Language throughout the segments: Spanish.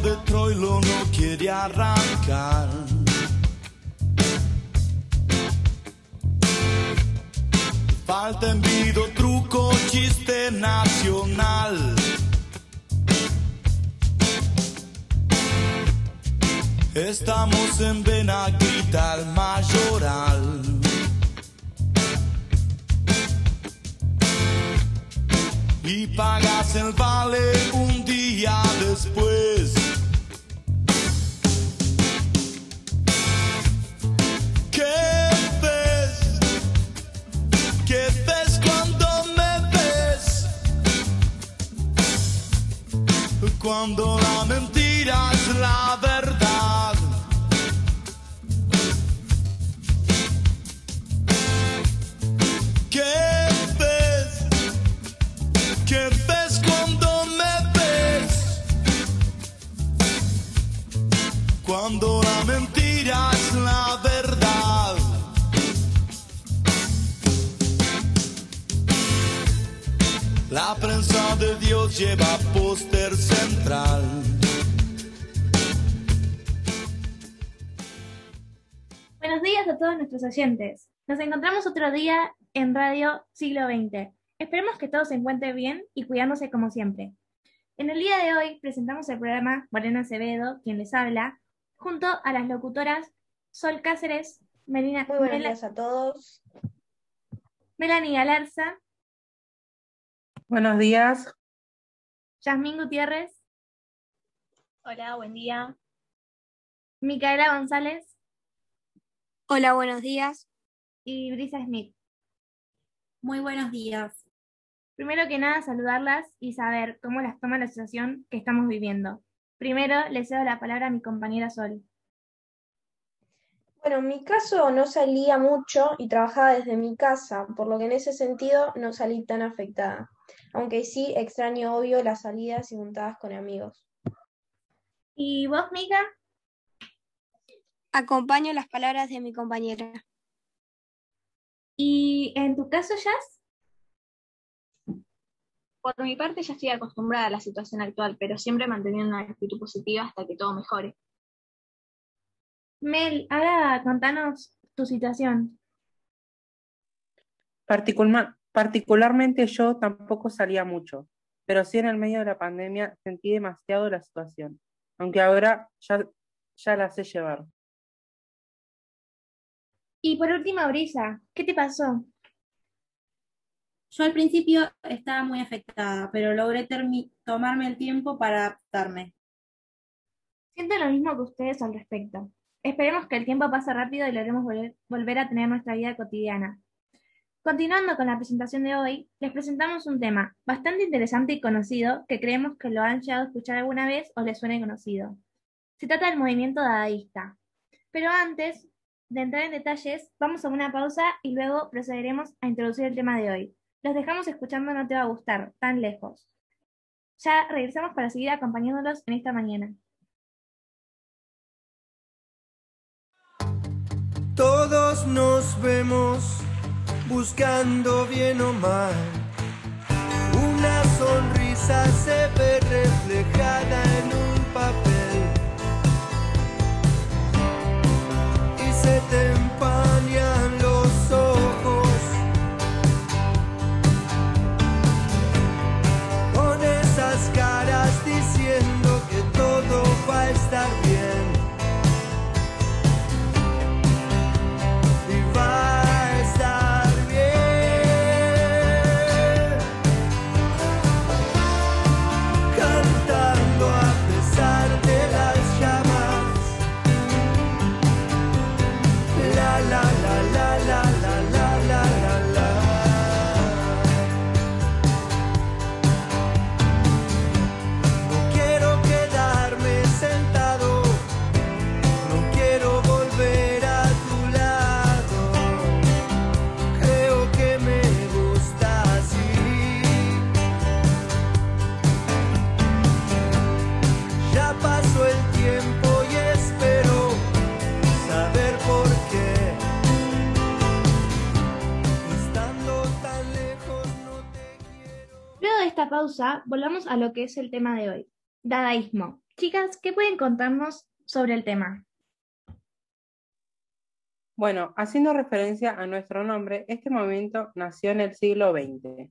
de Troilo no quiere arrancar. Falta envido, truco, chiste nacional. Estamos en Benaguita, Mayoral. Y pagas el vale un día después. Cuando la mentira es la verdad. Dios lleva póster central. Buenos días a todos nuestros oyentes. Nos encontramos otro día en Radio Siglo XX. Esperemos que todos se encuentren bien y cuidándose como siempre. En el día de hoy presentamos el programa Morena Acevedo, quien les habla, junto a las locutoras Sol Cáceres, Melina, Muy buenos días a todos. Melanie Galarza, Buenos días. Yasmín Gutiérrez, Hola, buen día. Micaela González Hola, buenos días. y Brisa Smith. Muy buenos días. Primero que nada, saludarlas y saber cómo las toma la situación que estamos viviendo. Primero, le cedo la palabra a mi compañera Sol. Bueno, en mi caso no salía mucho y trabajaba desde mi casa, por lo que en ese sentido no salí tan afectada. Aunque sí extraño obvio las salidas y juntadas con amigos. ¿Y vos, Mica? Acompaño las palabras de mi compañera. ¿Y en tu caso, Jazz? Por mi parte ya estoy acostumbrada a la situación actual, pero siempre manteniendo una actitud positiva hasta que todo mejore. Mel, ahora contanos tu situación. Particulma- particularmente yo tampoco salía mucho, pero sí en el medio de la pandemia sentí demasiado la situación, aunque ahora ya, ya la sé llevar. Y por último, Brisa, ¿qué te pasó? Yo al principio estaba muy afectada, pero logré tomarme el tiempo para adaptarme. Siento lo mismo que ustedes al respecto. Esperemos que el tiempo pase rápido y logremos volver, volver a tener nuestra vida cotidiana. Continuando con la presentación de hoy, les presentamos un tema bastante interesante y conocido que creemos que lo han llegado a escuchar alguna vez o les suene conocido. Se trata del movimiento dadaísta. Pero antes de entrar en detalles, vamos a una pausa y luego procederemos a introducir el tema de hoy. Los dejamos escuchando No te va a gustar, tan lejos. Ya regresamos para seguir acompañándolos en esta mañana. Todos nos vemos buscando bien o mal. Una sonrisa se ve reflejada en un papel y se te esta pausa, volvamos a lo que es el tema de hoy, dadaísmo. Chicas, ¿qué pueden contarnos sobre el tema? Bueno, haciendo referencia a nuestro nombre, este movimiento nació en el siglo XX.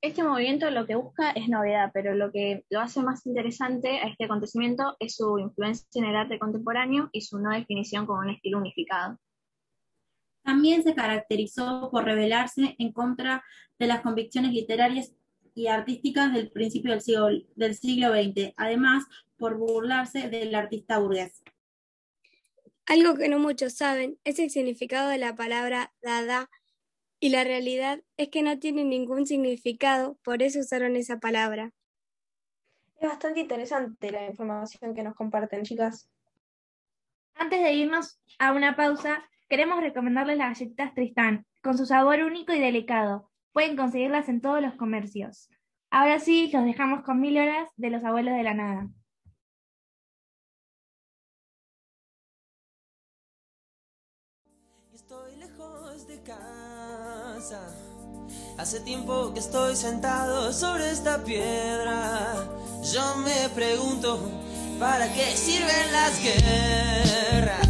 Este movimiento lo que busca es novedad, pero lo que lo hace más interesante a este acontecimiento es su influencia en el arte contemporáneo y su no definición como un estilo unificado. También se caracterizó por rebelarse en contra de las convicciones literarias y artísticas del principio del siglo, del siglo XX, además por burlarse del artista burgués. Algo que no muchos saben es el significado de la palabra dada y la realidad es que no tiene ningún significado, por eso usaron esa palabra. Es bastante interesante la información que nos comparten, chicas. Antes de irnos a una pausa, queremos recomendarles las galletitas Tristán, con su sabor único y delicado. Pueden conseguirlas en todos los comercios. Ahora sí, los dejamos con mil horas de los abuelos de la nada. Estoy lejos de casa. Hace tiempo que estoy sentado sobre esta piedra. Yo me pregunto, ¿para qué sirven las guerras?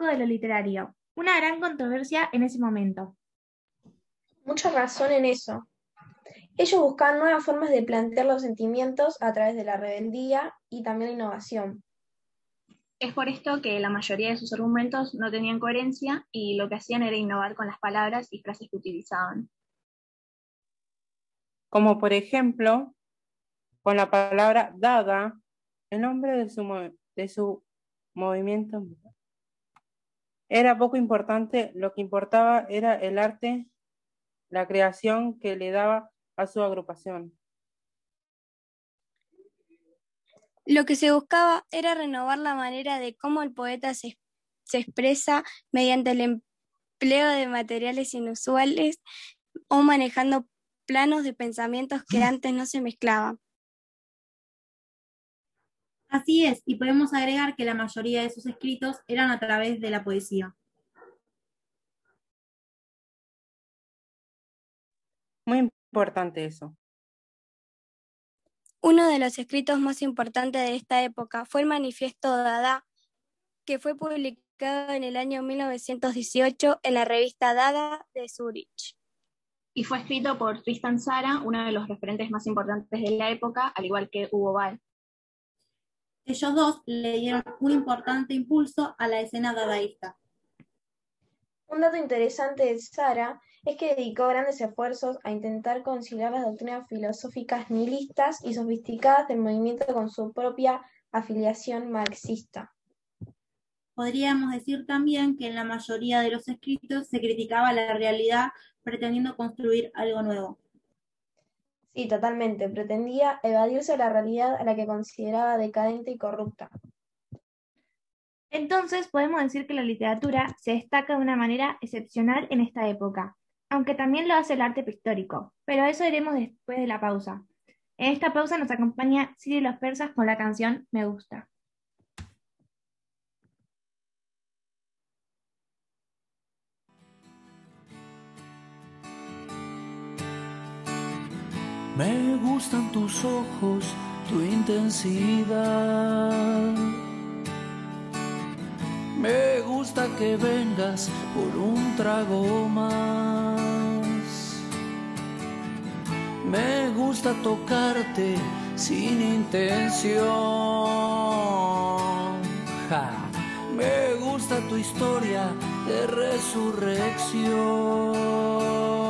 Poco de lo literario, una gran controversia en ese momento. Mucha razón en eso. Ellos buscaban nuevas formas de plantear los sentimientos a través de la rebeldía y también la innovación. Es por esto que la mayoría de sus argumentos no tenían coherencia y lo que hacían era innovar con las palabras y frases que utilizaban. Como por ejemplo, con la palabra dada, el nombre de su, de su movimiento era poco importante, lo que importaba era el arte, la creación que le daba a su agrupación. Lo que se buscaba era renovar la manera de cómo el poeta se, se expresa mediante el empleo de materiales inusuales o manejando planos de pensamientos que antes no se mezclaban. Así es, y podemos agregar que la mayoría de sus escritos eran a través de la poesía. Muy importante eso. Uno de los escritos más importantes de esta época fue el Manifiesto Dada, que fue publicado en el año 1918 en la revista Dada de Zurich. Y fue escrito por Tristan Tzara, uno de los referentes más importantes de la época, al igual que Hugo Ball. Ellos dos le dieron un importante impulso a la escena dadaísta. Un dato interesante de Sara es que dedicó grandes esfuerzos a intentar conciliar las doctrinas filosóficas nihilistas y sofisticadas del movimiento con su propia afiliación marxista. Podríamos decir también que en la mayoría de los escritos se criticaba la realidad pretendiendo construir algo nuevo. Sí, totalmente. Pretendía evadirse de la realidad a la que consideraba decadente y corrupta. Entonces podemos decir que la literatura se destaca de una manera excepcional en esta época, aunque también lo hace el arte pictórico, pero eso iremos después de la pausa. En esta pausa nos acompaña Siri Los Persas con la canción Me Gusta. Me gustan tus ojos, tu intensidad. Me gusta que vengas por un trago más. Me gusta tocarte sin intención. Me gusta tu historia de resurrección.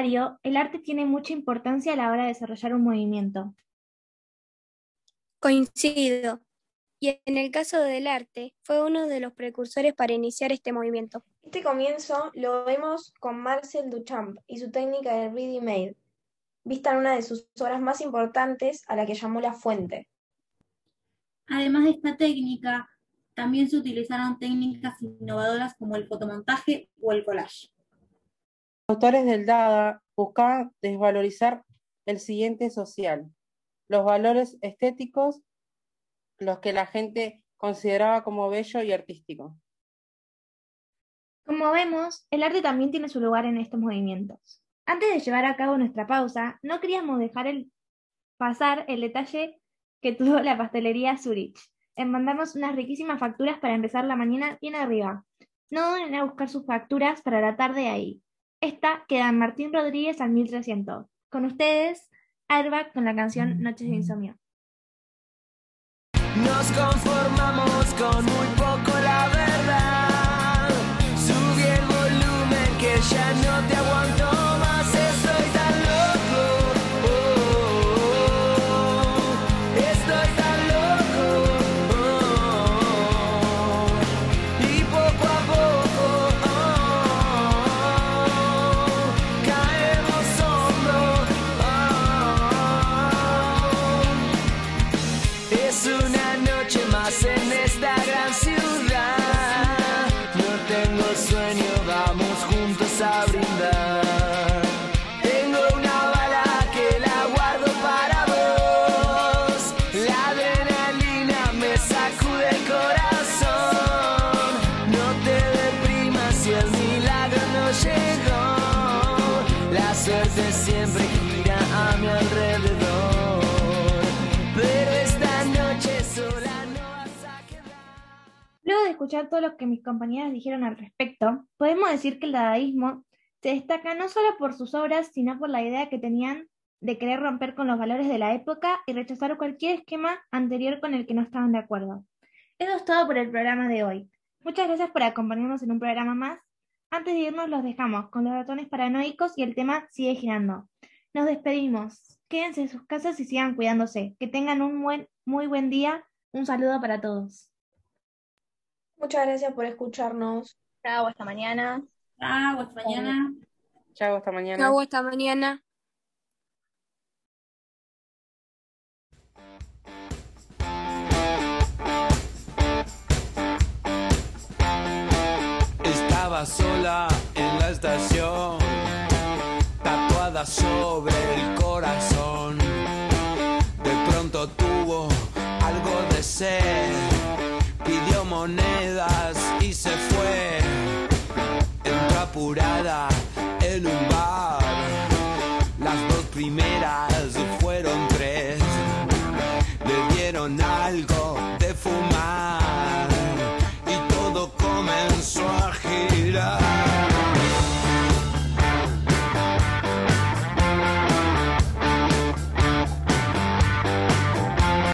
El arte tiene mucha importancia a la hora de desarrollar un movimiento. Coincido. Y en el caso del arte, fue uno de los precursores para iniciar este movimiento. Este comienzo lo vemos con Marcel Duchamp y su técnica de ready-made, vista en una de sus obras más importantes, a la que llamó La Fuente. Además de esta técnica, también se utilizaron técnicas innovadoras como el fotomontaje o el collage. Autores del Dada buscaban desvalorizar el siguiente social, los valores estéticos, los que la gente consideraba como bello y artístico. Como vemos, el arte también tiene su lugar en estos movimientos. Antes de llevar a cabo nuestra pausa, no queríamos dejar pasar el detalle que tuvo la pastelería Zurich en mandarnos unas riquísimas facturas para empezar la mañana bien arriba. No duden a buscar sus facturas para la tarde ahí. Esta queda en Martín Rodríguez al 1300. Con ustedes, Airbag con la canción Noches de Insomnio. Escuchar todo lo que mis compañeras dijeron al respecto, podemos decir que el dadaísmo se destaca no solo por sus obras, sino por la idea que tenían de querer romper con los valores de la época y rechazar cualquier esquema anterior con el que no estaban de acuerdo. Eso es todo por el programa de hoy. Muchas gracias por acompañarnos en un programa más. Antes de irnos los dejamos con los ratones paranoicos y el tema sigue girando. Nos despedimos. Quédense en sus casas y sigan cuidándose. Que tengan un muy buen día. Un saludo para todos. Muchas gracias por escucharnos. Chao, hasta mañana. Chao, hasta mañana. Chao, hasta mañana. Chao, hasta mañana. Estaba sola en la estación, tatuada sobre el corazón. De pronto tuvo algo de sed monedas y se fue. Entró apurada en un bar. Las dos primeras fueron tres. Le dieron algo de fumar y todo comenzó a girar.